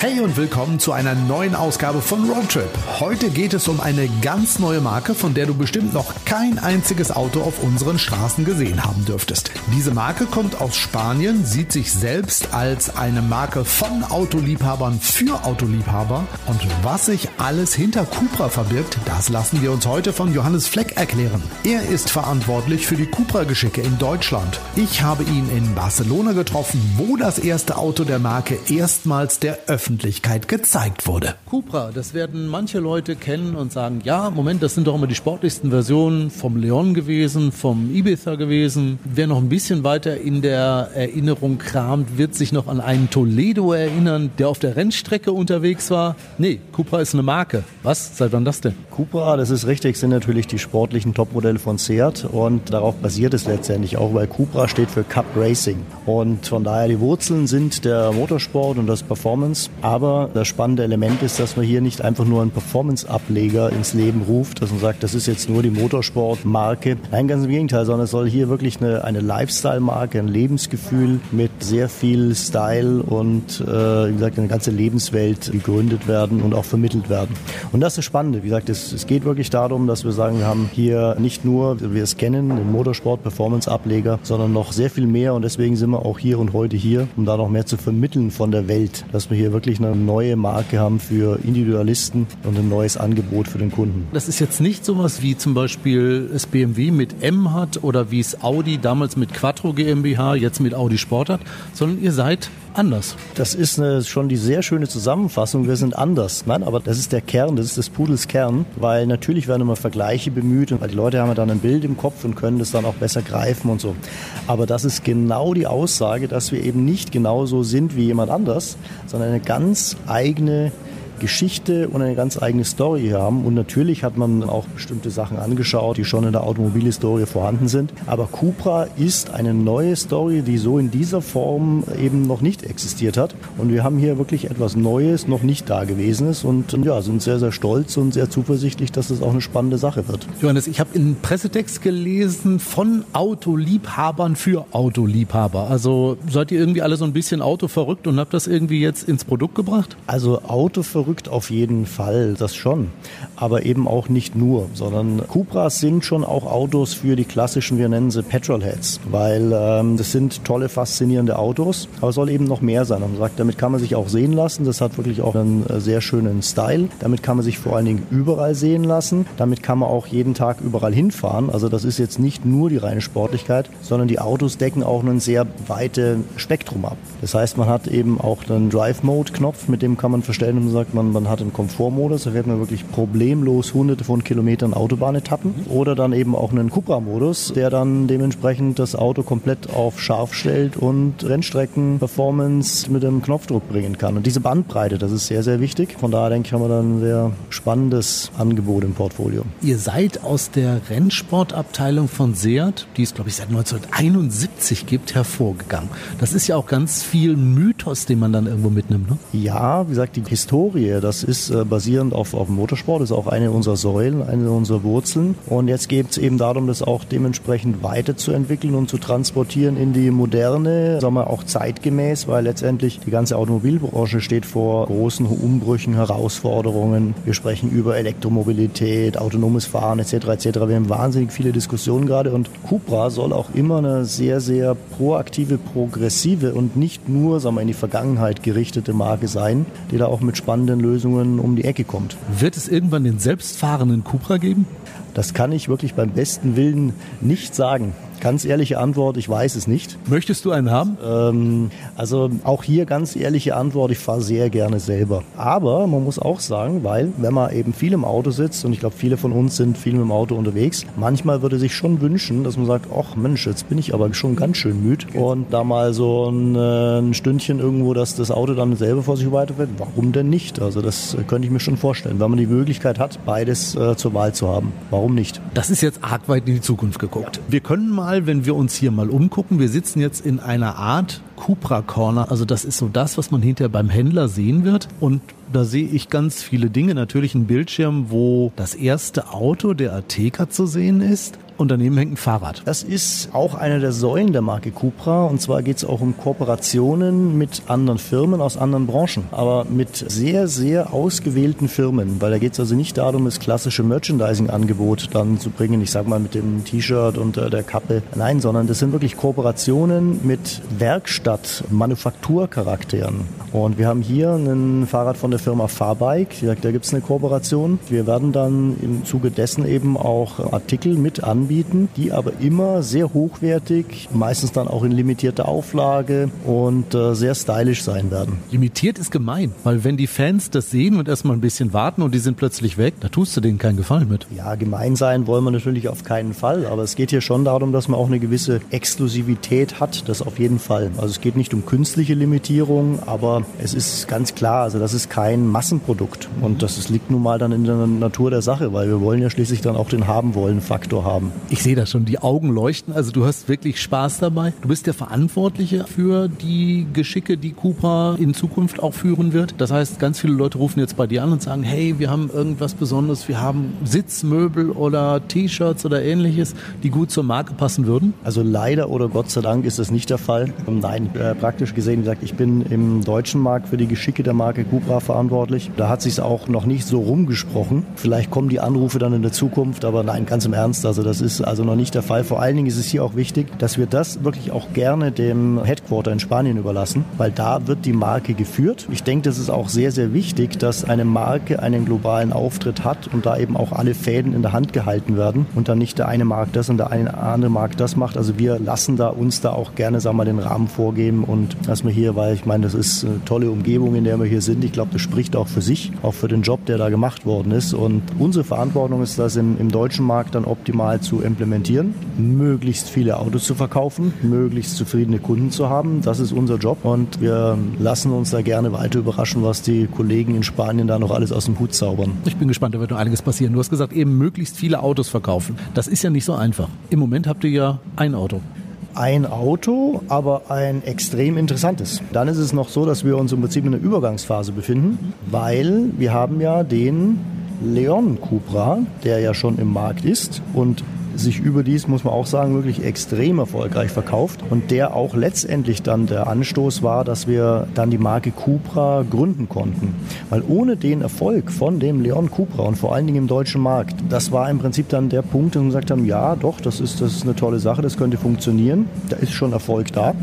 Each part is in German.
Hey und willkommen zu einer neuen Ausgabe von Roadtrip. Heute geht es um eine ganz neue Marke, von der du bestimmt noch kein einziges Auto auf unseren Straßen gesehen haben dürftest. Diese Marke kommt aus Spanien, sieht sich selbst als eine Marke von Autoliebhabern für Autoliebhaber und was sich alles hinter Cupra verbirgt, das lassen wir uns heute von Johannes Fleck erklären. Er ist verantwortlich für die Cupra-Geschicke in Deutschland. Ich habe ihn in Barcelona getroffen, wo das erste Auto der Marke erstmals der Öffentlichkeit Öffentlichkeit gezeigt wurde. Cupra, das werden manche Leute kennen und sagen, ja, Moment, das sind doch immer die sportlichsten Versionen vom Leon gewesen, vom Ibiza gewesen. Wer noch ein bisschen weiter in der Erinnerung kramt, wird sich noch an einen Toledo erinnern, der auf der Rennstrecke unterwegs war. Nee, Cupra ist eine Marke. Was? Seit wann das denn? Cupra, das ist richtig, sind natürlich die sportlichen Topmodelle von Seat und darauf basiert es letztendlich auch, weil Cupra steht für Cup Racing. Und von daher die Wurzeln sind der Motorsport und das Performance. Aber das spannende Element ist, dass man hier nicht einfach nur einen Performance-Ableger ins Leben ruft, dass man sagt, das ist jetzt nur die Motorsport-Marke. Nein, ganz im Gegenteil, sondern es soll hier wirklich eine, eine Lifestyle-Marke, ein Lebensgefühl mit sehr viel Style und äh, wie gesagt eine ganze Lebenswelt gegründet werden und auch vermittelt werden. Und das ist das Spannende. Wie gesagt, es, es geht wirklich darum, dass wir sagen, wir haben hier nicht nur, wie wir es kennen, den Motorsport-Performance-Ableger, sondern noch sehr viel mehr und deswegen sind wir auch hier und heute hier, um da noch mehr zu vermitteln von der Welt, dass wir hier wirklich wirklich eine neue Marke haben für Individualisten und ein neues Angebot für den Kunden. Das ist jetzt nicht sowas wie zum Beispiel das BMW mit M hat oder wie es Audi damals mit Quattro GmbH jetzt mit Audi Sport hat, sondern ihr seid anders. Das ist eine, schon die sehr schöne Zusammenfassung. Wir sind anders. Nein, aber das ist der Kern, das ist des Pudels Kern, weil natürlich werden immer Vergleiche bemüht weil die Leute haben dann ein Bild im Kopf und können das dann auch besser greifen und so. Aber das ist genau die Aussage, dass wir eben nicht genauso sind wie jemand anders, sondern eine ganz eigene Geschichte und eine ganz eigene Story haben. Und natürlich hat man auch bestimmte Sachen angeschaut, die schon in der Automobilhistorie vorhanden sind. Aber Cupra ist eine neue Story, die so in dieser Form eben noch nicht existiert hat. Und wir haben hier wirklich etwas Neues, noch nicht Dagewesenes und ja, sind sehr, sehr stolz und sehr zuversichtlich, dass es auch eine spannende Sache wird. Johannes, ich habe in Pressetext gelesen von Autoliebhabern für Autoliebhaber. Also seid ihr irgendwie alle so ein bisschen autoverrückt und habt das irgendwie jetzt ins Produkt gebracht? Also autoverrückt verrückt auf jeden Fall, das schon. Aber eben auch nicht nur, sondern Cupras sind schon auch Autos für die klassischen, wir nennen sie Petrolheads, weil ähm, das sind tolle, faszinierende Autos, aber es soll eben noch mehr sein. Man sagt, damit kann man sich auch sehen lassen, das hat wirklich auch einen äh, sehr schönen Style. Damit kann man sich vor allen Dingen überall sehen lassen, damit kann man auch jeden Tag überall hinfahren. Also das ist jetzt nicht nur die reine Sportlichkeit, sondern die Autos decken auch ein sehr weites Spektrum ab. Das heißt, man hat eben auch einen Drive-Mode-Knopf, mit dem kann man verstellen und man sagt, man, man hat einen Komfortmodus, da fährt man wirklich problemlos hunderte von Kilometern Autobahnetappen oder dann eben auch einen Cupra-Modus, der dann dementsprechend das Auto komplett auf scharf stellt und Rennstrecken-Performance mit dem Knopfdruck bringen kann. Und diese Bandbreite, das ist sehr, sehr wichtig. Von daher denke ich, haben wir dann ein sehr spannendes Angebot im Portfolio. Ihr seid aus der Rennsportabteilung von Seat, die es glaube ich seit 1971 gibt, hervorgegangen. Das ist ja auch ganz viel Mythos, den man dann irgendwo mitnimmt. Ne? Ja, wie gesagt, die Historie Serie. Das ist äh, basierend auf, auf Motorsport, das ist auch eine unserer Säulen, eine unserer Wurzeln. Und jetzt geht es eben darum, das auch dementsprechend weiterzuentwickeln und zu transportieren in die moderne, sagen wir auch zeitgemäß, weil letztendlich die ganze Automobilbranche steht vor großen Umbrüchen, Herausforderungen. Wir sprechen über Elektromobilität, autonomes Fahren etc. etc. Wir haben wahnsinnig viele Diskussionen gerade und Cupra soll auch immer eine sehr, sehr proaktive, progressive und nicht nur sagen wir, in die Vergangenheit gerichtete Marke sein, die da auch mit spannenden anderen Lösungen um die Ecke kommt. Wird es irgendwann den selbstfahrenden Cupra geben? Das kann ich wirklich beim besten Willen nicht sagen. Ganz ehrliche Antwort, ich weiß es nicht. Möchtest du einen haben? Ähm, also auch hier ganz ehrliche Antwort, ich fahre sehr gerne selber. Aber man muss auch sagen, weil wenn man eben viel im Auto sitzt und ich glaube, viele von uns sind viel im Auto unterwegs, manchmal würde sich schon wünschen, dass man sagt, ach Mensch, jetzt bin ich aber schon ganz schön müde und da mal so ein, äh, ein Stündchen irgendwo, dass das Auto dann selber vor sich weiterfährt. Warum denn nicht? Also das könnte ich mir schon vorstellen, wenn man die Möglichkeit hat, beides äh, zur Wahl zu haben. Warum nicht? Das ist jetzt arg weit in die Zukunft geguckt. Ja. Wir können mal mal, wenn wir uns hier mal umgucken, wir sitzen jetzt in einer Art Cupra Corner. Also das ist so das, was man hinterher beim Händler sehen wird. Und da sehe ich ganz viele Dinge. Natürlich ein Bildschirm, wo das erste Auto der Ateca zu sehen ist und hängt ein Fahrrad. Das ist auch eine der Säulen der Marke Cupra und zwar geht es auch um Kooperationen mit anderen Firmen aus anderen Branchen, aber mit sehr, sehr ausgewählten Firmen, weil da geht es also nicht darum, das klassische Merchandising-Angebot dann zu bringen, ich sag mal mit dem T-Shirt und äh, der Kappe, nein, sondern das sind wirklich Kooperationen mit Werkstatt, Manufakturcharakteren. Und wir haben hier ein Fahrrad von der Firma Farbike, da gibt es eine Kooperation. Wir werden dann im Zuge dessen eben auch Artikel mit anbieten, die aber immer sehr hochwertig, meistens dann auch in limitierter Auflage und äh, sehr stylisch sein werden. Limitiert ist gemein, weil wenn die Fans das sehen und erstmal ein bisschen warten und die sind plötzlich weg, da tust du denen keinen Gefallen mit. Ja, gemein sein wollen wir natürlich auf keinen Fall, aber es geht hier schon darum, dass man auch eine gewisse Exklusivität hat, das auf jeden Fall. Also es geht nicht um künstliche Limitierung, aber es ist ganz klar, also das ist kein Massenprodukt und das liegt nun mal dann in der Natur der Sache, weil wir wollen ja schließlich dann auch den haben wollen Faktor haben. Ich sehe das schon, die Augen leuchten, also du hast wirklich Spaß dabei. Du bist der Verantwortliche für die Geschicke, die Cupra in Zukunft auch führen wird. Das heißt, ganz viele Leute rufen jetzt bei dir an und sagen, hey, wir haben irgendwas Besonderes, wir haben Sitzmöbel oder T-Shirts oder ähnliches, die gut zur Marke passen würden? Also leider oder Gott sei Dank ist das nicht der Fall. Nein, äh, praktisch gesehen, wie gesagt, ich bin im deutschen Markt für die Geschicke der Marke Cupra verantwortlich. Da hat sich auch noch nicht so rumgesprochen. Vielleicht kommen die Anrufe dann in der Zukunft, aber nein, ganz im Ernst, also das ist also noch nicht der Fall. Vor allen Dingen ist es hier auch wichtig, dass wir das wirklich auch gerne dem Headquarter in Spanien überlassen, weil da wird die Marke geführt. Ich denke, das ist auch sehr, sehr wichtig, dass eine Marke einen globalen Auftritt hat und da eben auch alle Fäden in der Hand gehalten werden und dann nicht der eine Markt das und der eine andere Markt das macht. Also wir lassen da uns da auch gerne, sagen wir, den Rahmen vorgeben und dass wir hier, weil ich meine, das ist eine tolle Umgebung, in der wir hier sind. Ich glaube, das spricht auch für sich, auch für den Job, der da gemacht worden ist. Und unsere Verantwortung ist, das im, im deutschen Markt dann optimal zu implementieren, möglichst viele Autos zu verkaufen, möglichst zufriedene Kunden zu haben. Das ist unser Job und wir lassen uns da gerne weiter überraschen, was die Kollegen in Spanien da noch alles aus dem Hut zaubern. Ich bin gespannt, da wird noch einiges passieren. Du hast gesagt, eben möglichst viele Autos verkaufen. Das ist ja nicht so einfach. Im Moment habt ihr ja ein Auto ein Auto, aber ein extrem interessantes. Dann ist es noch so, dass wir uns im Prinzip in einer Übergangsphase befinden, weil wir haben ja den Leon Cupra, der ja schon im Markt ist und sich überdies, muss man auch sagen, wirklich extrem erfolgreich verkauft und der auch letztendlich dann der Anstoß war, dass wir dann die Marke Cupra gründen konnten. Weil ohne den Erfolg von dem Leon Cupra und vor allen Dingen im deutschen Markt, das war im Prinzip dann der Punkt, wo wir gesagt haben, ja doch, das ist, das ist eine tolle Sache, das könnte funktionieren, da ist schon Erfolg da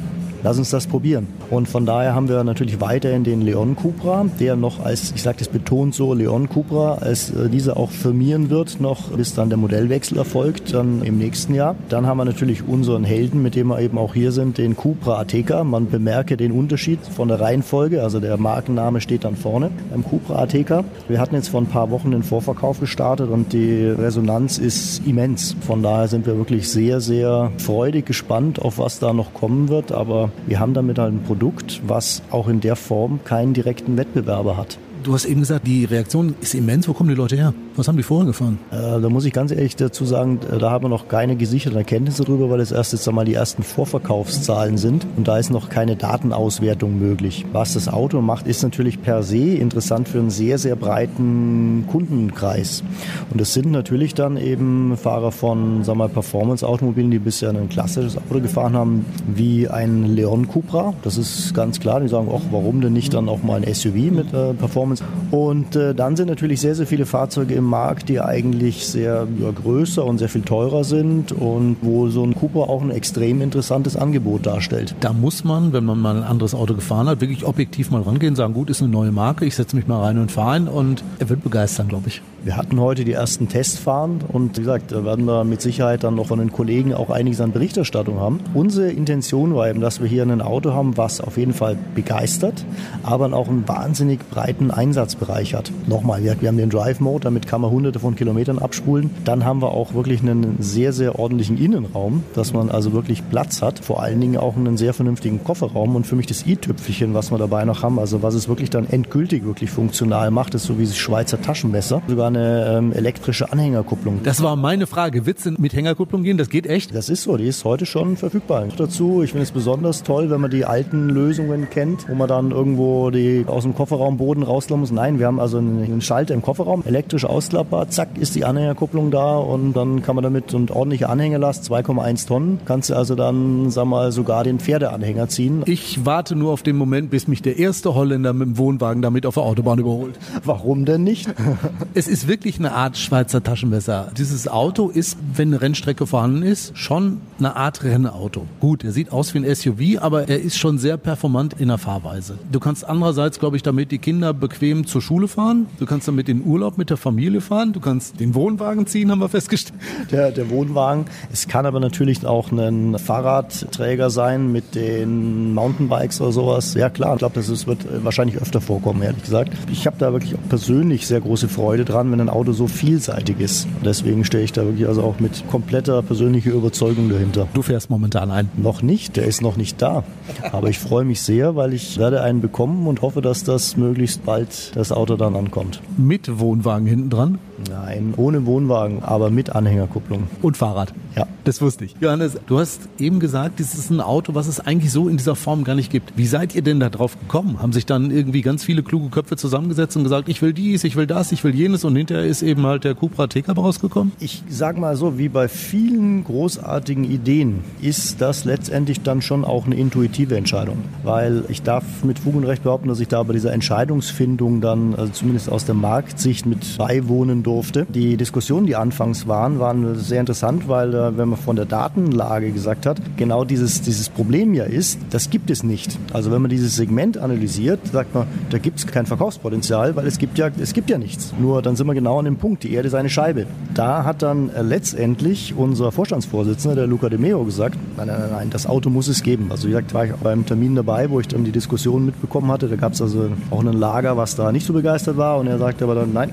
lass uns das probieren. Und von daher haben wir natürlich weiterhin den Leon Cupra, der noch als, ich sage das betont so, Leon Cupra, als äh, dieser auch firmieren wird, noch bis dann der Modellwechsel erfolgt, dann im nächsten Jahr. Dann haben wir natürlich unseren Helden, mit dem wir eben auch hier sind, den Cupra Ateca. Man bemerke den Unterschied von der Reihenfolge, also der Markenname steht dann vorne beim Cupra Ateca. Wir hatten jetzt vor ein paar Wochen den Vorverkauf gestartet und die Resonanz ist immens. Von daher sind wir wirklich sehr, sehr freudig gespannt, auf was da noch kommen wird. Aber wir haben damit halt ein Produkt, was auch in der Form keinen direkten Wettbewerber hat. Du hast eben gesagt, die Reaktion ist immens. Wo kommen die Leute her? Was haben die vorher gefahren? Äh, da muss ich ganz ehrlich dazu sagen, äh, da haben wir noch keine gesicherten Erkenntnisse drüber, weil es erst jetzt einmal die ersten Vorverkaufszahlen sind und da ist noch keine Datenauswertung möglich. Was das Auto macht, ist natürlich per se interessant für einen sehr, sehr breiten Kundenkreis. Und es sind natürlich dann eben Fahrer von Performance-Automobilen, die bisher ein klassisches Auto gefahren haben, wie ein Leon Cupra. Das ist ganz klar. Die sagen, ach, warum denn nicht dann auch mal ein SUV mit äh, Performance? Performance. Und äh, dann sind natürlich sehr, sehr viele Fahrzeuge im Markt, die eigentlich sehr ja, größer und sehr viel teurer sind und wo so ein Cooper auch ein extrem interessantes Angebot darstellt. Da muss man, wenn man mal ein anderes Auto gefahren hat, wirklich objektiv mal rangehen, sagen, gut, ist eine neue Marke, ich setze mich mal rein und fahre ein und er wird begeistern, glaube ich. Wir hatten heute die ersten Testfahren und wie gesagt, da werden wir mit Sicherheit dann noch von den Kollegen auch einiges an Berichterstattung haben. Unsere Intention war eben, dass wir hier ein Auto haben, was auf jeden Fall begeistert, aber auch einen wahnsinnig breiten Einsatzbereich hat. Nochmal, wir, haben den Drive Mode, damit kann man hunderte von Kilometern abspulen. Dann haben wir auch wirklich einen sehr, sehr ordentlichen Innenraum, dass man also wirklich Platz hat. Vor allen Dingen auch einen sehr vernünftigen Kofferraum und für mich das i-Tüpfelchen, was wir dabei noch haben, also was es wirklich dann endgültig wirklich funktional macht, ist so wie das Schweizer Taschenmesser. Sogar eine ähm, elektrische Anhängerkupplung. Das war meine Frage. Wird es mit Hängerkupplung gehen? Das geht echt? Das ist so. Die ist heute schon verfügbar. Dazu, ich finde es besonders toll, wenn man die alten Lösungen kennt, wo man dann irgendwo die aus dem Kofferraumboden raus ausklappen muss. Nein, wir haben also einen Schalter im Kofferraum, elektrisch ausklappbar, zack, ist die Anhängerkupplung da und dann kann man damit und ordentliche Anhängerlast, 2,1 Tonnen, kannst du also dann, sag mal, sogar den Pferdeanhänger ziehen. Ich warte nur auf den Moment, bis mich der erste Holländer mit dem Wohnwagen damit auf der Autobahn überholt. Warum denn nicht? es ist wirklich eine Art Schweizer Taschenmesser. Dieses Auto ist, wenn eine Rennstrecke vorhanden ist, schon eine Art Rennauto. Gut, er sieht aus wie ein SUV, aber er ist schon sehr performant in der Fahrweise. Du kannst andererseits, glaube ich, damit die Kinder bequem zur Schule fahren. Du kannst damit in Urlaub mit der Familie fahren. Du kannst den Wohnwagen ziehen, haben wir festgestellt. Der, der Wohnwagen. Es kann aber natürlich auch ein Fahrradträger sein mit den Mountainbikes oder sowas. Ja klar, ich glaube, das ist, wird wahrscheinlich öfter vorkommen, ehrlich gesagt. Ich habe da wirklich auch persönlich sehr große Freude dran, wenn ein Auto so vielseitig ist. Deswegen stehe ich da wirklich also auch mit kompletter persönlicher Überzeugung dahinter. Du fährst momentan ein? Noch nicht, der ist noch nicht da. Aber ich freue mich sehr, weil ich werde einen bekommen und hoffe, dass das möglichst bald das Auto dann ankommt. Mit Wohnwagen hinten dran? Nein, ohne Wohnwagen, aber mit Anhängerkupplung. Und Fahrrad? Ja. Das wusste ich. Johannes, du hast eben gesagt, das ist ein Auto, was es eigentlich so in dieser Form gar nicht gibt. Wie seid ihr denn da drauf gekommen? Haben sich dann irgendwie ganz viele kluge Köpfe zusammengesetzt und gesagt, ich will dies, ich will das, ich will jenes und hinterher ist eben halt der Cupra T-Cup rausgekommen? Ich sag mal so, wie bei vielen großartigen Ideen ist das letztendlich dann schon auch eine intuitive Entscheidung. Weil ich darf mit Fug und Recht behaupten, dass ich da bei dieser Entscheidungsfindung dann, also zumindest aus der Marktsicht mit beiwohnen durfte. Die Diskussionen, die anfangs waren, waren sehr interessant, weil äh, wenn man von der Datenlage gesagt hat, genau dieses, dieses Problem ja ist, das gibt es nicht. Also wenn man dieses Segment analysiert, sagt man, da gibt es kein Verkaufspotenzial, weil es gibt ja, es gibt ja nichts. Nur dann sind wir genau an dem Punkt, die Erde ist eine Scheibe. Da hat dann äh, letztendlich unser Vorstandsvorsitzender, der Luca De Meo, gesagt, nein, nein, nein, das Auto muss es geben. Also wie gesagt, war ich beim Termin dabei, wo ich dann die Diskussion mitbekommen hatte. Da gab es also auch ein Lager, was da nicht so begeistert war und er sagte aber dann, nein,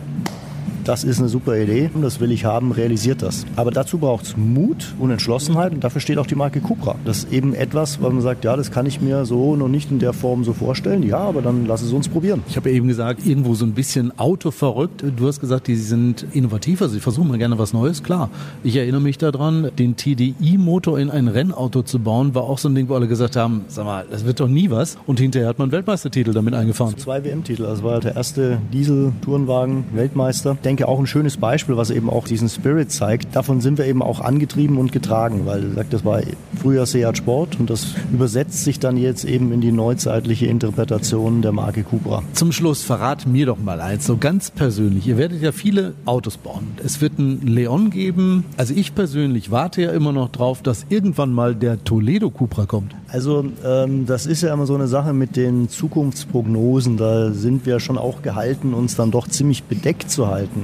das ist eine super Idee, das will ich haben, realisiert das. Aber dazu braucht es Mut und Entschlossenheit und dafür steht auch die Marke Cupra. Das ist eben etwas, wo man sagt, ja, das kann ich mir so noch nicht in der Form so vorstellen. Ja, aber dann lass es uns probieren. Ich habe ja eben gesagt, irgendwo so ein bisschen autoverrückt. Du hast gesagt, die sind innovativ, also ich versuche mal gerne was Neues. Klar, ich erinnere mich daran, den TDI-Motor in ein Rennauto zu bauen, war auch so ein Ding, wo alle gesagt haben, sag mal, das wird doch nie was. Und hinterher hat man Weltmeistertitel damit eingefahren. Zwei WM-Titel, also war der erste Diesel-Tourenwagen Weltmeister denke, auch ein schönes Beispiel, was eben auch diesen Spirit zeigt. Davon sind wir eben auch angetrieben und getragen, weil das war früher Seat Sport und das übersetzt sich dann jetzt eben in die neuzeitliche Interpretation der Marke Cupra. Zum Schluss verrat mir doch mal eins, so ganz persönlich. Ihr werdet ja viele Autos bauen. Es wird einen Leon geben. Also ich persönlich warte ja immer noch drauf, dass irgendwann mal der Toledo Cupra kommt. Also ähm, das ist ja immer so eine Sache mit den Zukunftsprognosen. Da sind wir schon auch gehalten, uns dann doch ziemlich bedeckt zu halten.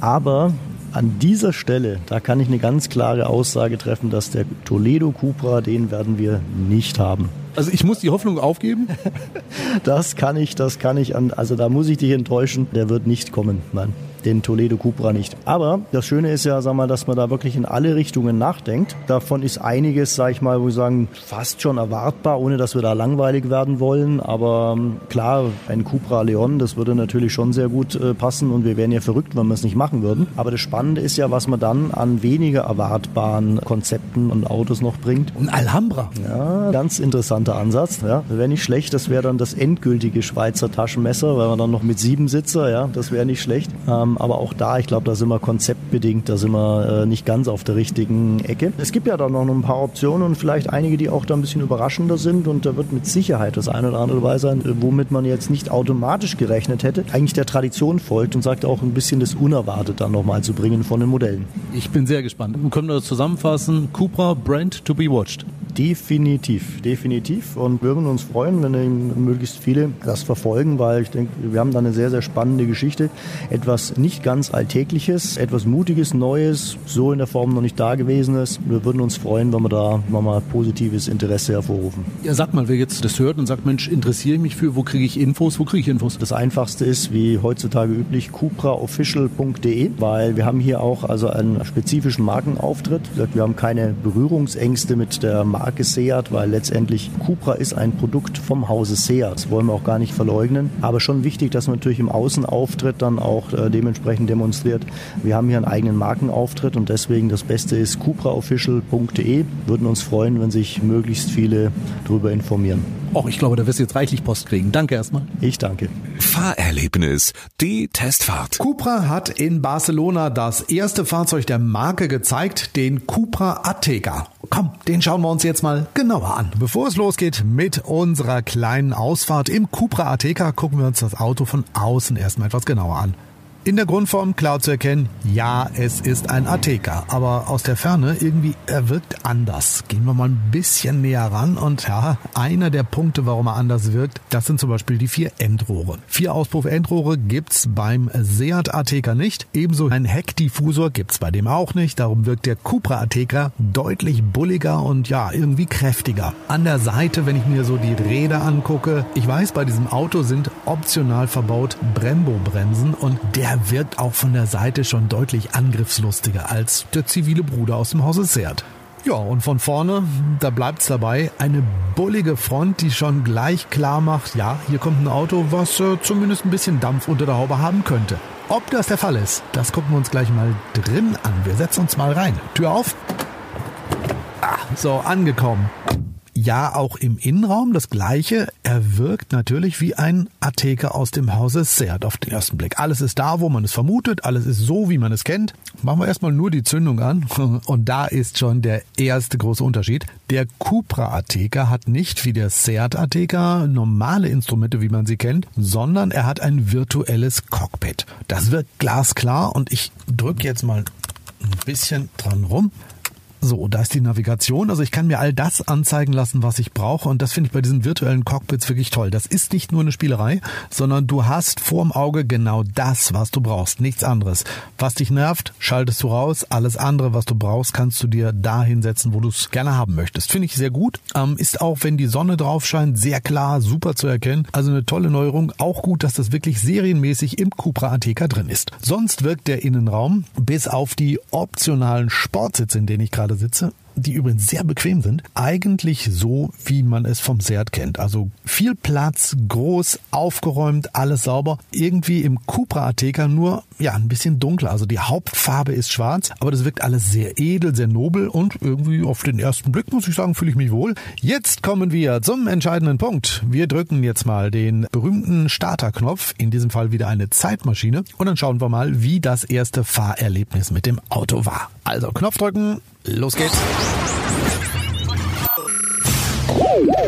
Aber an dieser Stelle, da kann ich eine ganz klare Aussage treffen, dass der Toledo Cupra, den werden wir nicht haben. Also ich muss die Hoffnung aufgeben? das kann ich, das kann ich. Also da muss ich dich enttäuschen. Der wird nicht kommen. Nein den Toledo Cupra nicht. Aber das Schöne ist ja, sag mal, dass man da wirklich in alle Richtungen nachdenkt. Davon ist einiges, sag ich mal, wo wir sagen, fast schon erwartbar, ohne dass wir da langweilig werden wollen. Aber ähm, klar, ein Cupra Leon, das würde natürlich schon sehr gut äh, passen und wir wären ja verrückt, wenn wir es nicht machen würden. Aber das Spannende ist ja, was man dann an weniger erwartbaren Konzepten und Autos noch bringt. Ein Alhambra. Ja, ganz interessanter Ansatz. Ja, wäre nicht schlecht. Das wäre dann das endgültige Schweizer Taschenmesser, weil man dann noch mit sieben Sitzer, ja, das wäre nicht schlecht. Ähm, aber auch da, ich glaube, da sind wir konzeptbedingt, da sind wir äh, nicht ganz auf der richtigen Ecke. Es gibt ja da noch ein paar Optionen und vielleicht einige, die auch da ein bisschen überraschender sind und da wird mit Sicherheit das eine oder andere dabei sein, womit man jetzt nicht automatisch gerechnet hätte, eigentlich der Tradition folgt und sagt auch ein bisschen das Unerwartet dann nochmal zu bringen von den Modellen. Ich bin sehr gespannt. Wir können das zusammenfassen. Cupra Brand to be watched. Definitiv, definitiv. Und wir würden uns freuen, wenn möglichst viele das verfolgen, weil ich denke, wir haben da eine sehr, sehr spannende Geschichte. Etwas nicht ganz Alltägliches, etwas Mutiges, Neues, so in der Form noch nicht da gewesen ist. Wir würden uns freuen, wenn wir da nochmal positives Interesse hervorrufen. Ja, sag mal, wer jetzt das hört und sagt, Mensch, interessiere ich mich für, wo kriege ich Infos, wo kriege ich Infos? Das einfachste ist, wie heutzutage üblich, cupraofficial.de, weil wir haben hier auch also einen spezifischen Markenauftritt. Wir haben keine Berührungsängste mit der Marke Marke Seat, weil letztendlich Cupra ist ein Produkt vom Hause Seat. Das wollen wir auch gar nicht verleugnen. Aber schon wichtig, dass man natürlich im Außenauftritt dann auch äh, dementsprechend demonstriert. Wir haben hier einen eigenen Markenauftritt und deswegen das Beste ist cupraofficial.de. Würden uns freuen, wenn sich möglichst viele darüber informieren. Och, ich glaube, da wirst du jetzt reichlich Post kriegen. Danke erstmal. Ich danke. Fahrerlebnis Fahrerlebnis, die Testfahrt. Cupra hat in Barcelona das erste Fahrzeug der Marke gezeigt, den Cupra Ateca. Komm, den schauen wir uns jetzt mal genauer an. Bevor es losgeht mit unserer kleinen Ausfahrt im Cupra Ateca, gucken wir uns das Auto von außen erstmal etwas genauer an. In der Grundform klar zu erkennen, ja, es ist ein Ateca, aber aus der Ferne irgendwie, er wirkt anders. Gehen wir mal ein bisschen näher ran und ja, einer der Punkte, warum er anders wirkt, das sind zum Beispiel die vier Endrohre. Vier Auspuff-Endrohre gibt's beim Seat Ateca nicht. Ebenso ein Heckdiffusor gibt's bei dem auch nicht. Darum wirkt der Cupra Ateca deutlich bulliger und ja, irgendwie kräftiger. An der Seite, wenn ich mir so die Räder angucke, ich weiß, bei diesem Auto sind optional verbaut Brembo-Bremsen und der wirkt auch von der Seite schon deutlich angriffslustiger als der zivile Bruder aus dem Hause Seat. Ja, und von vorne, da bleibt's dabei, eine bullige Front, die schon gleich klar macht, ja, hier kommt ein Auto, was äh, zumindest ein bisschen Dampf unter der Haube haben könnte. Ob das der Fall ist, das gucken wir uns gleich mal drin an. Wir setzen uns mal rein. Tür auf. Ah, so, angekommen ja auch im Innenraum das gleiche. Er wirkt natürlich wie ein Atheker aus dem Hause Seat auf den ersten Blick. Alles ist da, wo man es vermutet, alles ist so, wie man es kennt. Machen wir erstmal nur die Zündung an und da ist schon der erste große Unterschied. Der Cupra Ateca hat nicht wie der Seat Ateca normale Instrumente, wie man sie kennt, sondern er hat ein virtuelles Cockpit. Das wirkt glasklar und ich drücke jetzt mal ein bisschen dran rum. So, da ist die Navigation. Also ich kann mir all das anzeigen lassen, was ich brauche. Und das finde ich bei diesen virtuellen Cockpits wirklich toll. Das ist nicht nur eine Spielerei, sondern du hast vorm Auge genau das, was du brauchst. Nichts anderes. Was dich nervt, schaltest du raus. Alles andere, was du brauchst, kannst du dir da hinsetzen, wo du es gerne haben möchtest. Finde ich sehr gut. Ähm, ist auch, wenn die Sonne drauf scheint, sehr klar, super zu erkennen. Also eine tolle Neuerung. Auch gut, dass das wirklich serienmäßig im Cupra Ateca drin ist. Sonst wirkt der Innenraum bis auf die optionalen Sportsitze, in denen ich gerade gerade sitze, die übrigens sehr bequem sind, eigentlich so, wie man es vom Seat kennt. Also viel Platz, groß, aufgeräumt, alles sauber. Irgendwie im Cupra Ateca nur ja ein bisschen dunkler. Also die Hauptfarbe ist schwarz, aber das wirkt alles sehr edel, sehr nobel und irgendwie auf den ersten Blick muss ich sagen, fühle ich mich wohl. Jetzt kommen wir zum entscheidenden Punkt. Wir drücken jetzt mal den berühmten Starterknopf, in diesem Fall wieder eine Zeitmaschine und dann schauen wir mal, wie das erste Fahrerlebnis mit dem Auto war. Also Knopf drücken, Los geht's.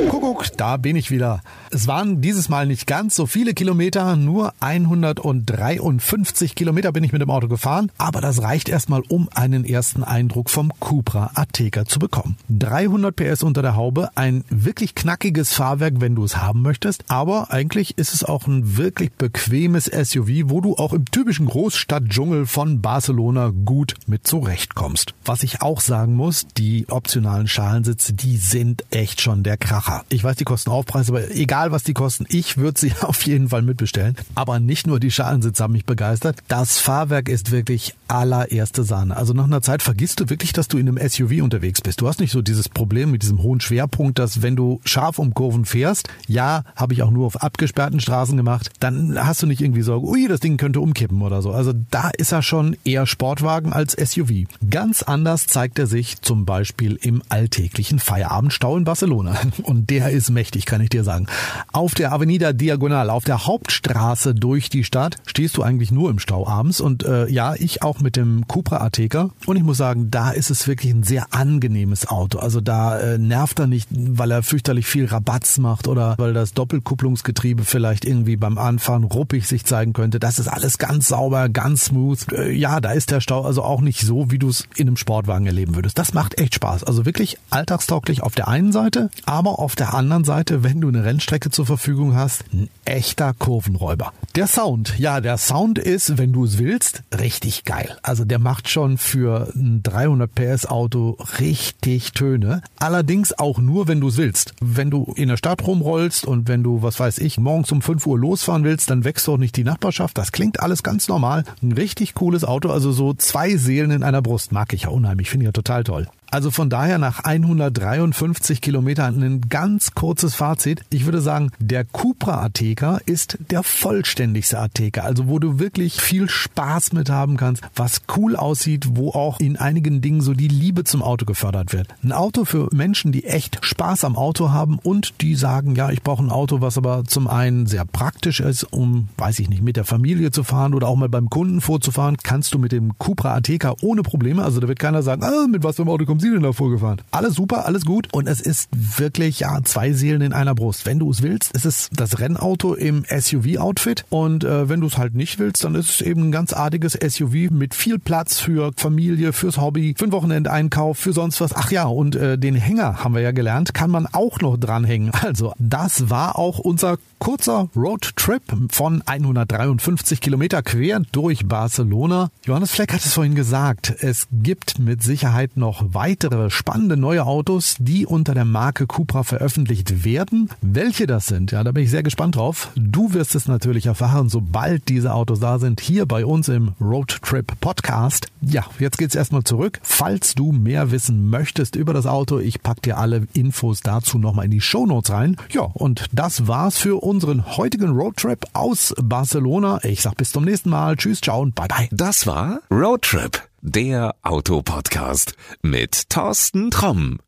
Kuckuck, da bin ich wieder. Es waren dieses Mal nicht ganz so viele Kilometer, nur 153 Kilometer bin ich mit dem Auto gefahren, aber das reicht erstmal, um einen ersten Eindruck vom Cupra Ateca zu bekommen. 300 PS unter der Haube, ein wirklich knackiges Fahrwerk, wenn du es haben möchtest, aber eigentlich ist es auch ein wirklich bequemes SUV, wo du auch im typischen Großstadtdschungel von Barcelona gut mit zurechtkommst. Was ich auch sagen muss, die optionalen Schalensitze, die sind echt schon der Kracher. Ich weiß, die kosten Aufpreis, aber egal was die kosten, ich würde sie auf jeden Fall mitbestellen. Aber nicht nur die Schalensitze haben mich begeistert. Das Fahrwerk ist wirklich allererste Sahne. Also nach einer Zeit vergisst du wirklich, dass du in einem SUV unterwegs bist. Du hast nicht so dieses Problem mit diesem hohen Schwerpunkt, dass wenn du scharf um Kurven fährst, ja, habe ich auch nur auf abgesperrten Straßen gemacht, dann hast du nicht irgendwie Sorge, ui, das Ding könnte umkippen oder so. Also da ist er schon eher Sportwagen als SUV. Ganz anders zeigt er sich zum Beispiel im alltäglichen Feierabendstau in Barcelona. Und der ist mächtig, kann ich dir sagen. Auf der Avenida Diagonal, auf der Hauptstraße durch die Stadt, stehst du eigentlich nur im Stau abends. Und äh, ja, ich auch mit dem Cupra Ateca. Und ich muss sagen, da ist es wirklich ein sehr angenehmes Auto. Also da äh, nervt er nicht, weil er fürchterlich viel Rabatz macht oder weil das Doppelkupplungsgetriebe vielleicht irgendwie beim Anfahren ruppig sich zeigen könnte. Das ist alles ganz sauber, ganz smooth. Äh, ja, da ist der Stau also auch nicht so, wie du es in einem Sportwagen erleben würdest. Das macht echt Spaß. Also wirklich alltagstauglich auf der einen Seite, aber auf der anderen Seite, wenn du eine Rennstrecke zur Verfügung hast, ein echter Kurvenräuber. Der Sound, ja, der Sound ist, wenn du es willst, richtig geil. Also der macht schon für ein 300 PS Auto richtig Töne. Allerdings auch nur, wenn du es willst. Wenn du in der Stadt rumrollst und wenn du, was weiß ich, morgens um 5 Uhr losfahren willst, dann wächst doch nicht die Nachbarschaft. Das klingt alles ganz normal. Ein richtig cooles Auto, also so zwei Seelen in einer Brust. Mag ich ja unheimlich, finde ich ja total toll. Also von daher nach 153 Kilometern ein ganz kurzes Fazit. Ich würde sagen, sagen, der Cupra Ateca ist der vollständigste Ateca, also wo du wirklich viel Spaß mit haben kannst, was cool aussieht, wo auch in einigen Dingen so die Liebe zum Auto gefördert wird. Ein Auto für Menschen, die echt Spaß am Auto haben und die sagen, ja, ich brauche ein Auto, was aber zum einen sehr praktisch ist, um, weiß ich nicht, mit der Familie zu fahren oder auch mal beim Kunden vorzufahren, kannst du mit dem Cupra Ateca ohne Probleme, also da wird keiner sagen, ah, mit was für einem Auto kommen Sie denn da vorgefahren? Alles super, alles gut und es ist wirklich, ja, zwei Seelen in einer Brust. Wenn du es willst, ist es das Rennauto im SUV-Outfit und äh, wenn du es halt nicht willst, dann ist es eben ein ganz artiges SUV mit viel Platz für Familie, fürs Hobby, für den Wochenendeinkauf, für sonst was. Ach ja, und äh, den Hänger haben wir ja gelernt, kann man auch noch dranhängen. Also das war auch unser kurzer Roadtrip von 153 Kilometer quer durch Barcelona. Johannes Fleck hat es vorhin gesagt, es gibt mit Sicherheit noch weitere spannende neue Autos, die unter der Marke Cupra veröffentlicht werden. Welche das sind, ja, da bin ich sehr gespannt drauf. Du wirst es natürlich erfahren, sobald diese Autos da sind, hier bei uns im Roadtrip Podcast. Ja, jetzt geht's erstmal zurück. Falls du mehr wissen möchtest über das Auto, ich pack dir alle Infos dazu nochmal in die Show Notes rein. Ja, und das war's für unseren heutigen Roadtrip aus Barcelona. Ich sag bis zum nächsten Mal. Tschüss, ciao und bye bye. Das war Roadtrip, der Autopodcast mit Thorsten Tromm.